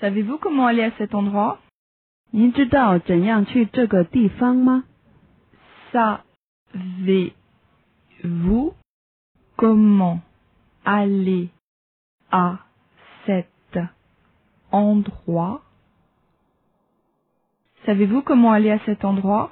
Savez-vous comment aller à cet endroit? 您知道怎样去这个地方吗？Savez-vous comment aller à cet endroit? Savez-vous comment aller à cet endroit?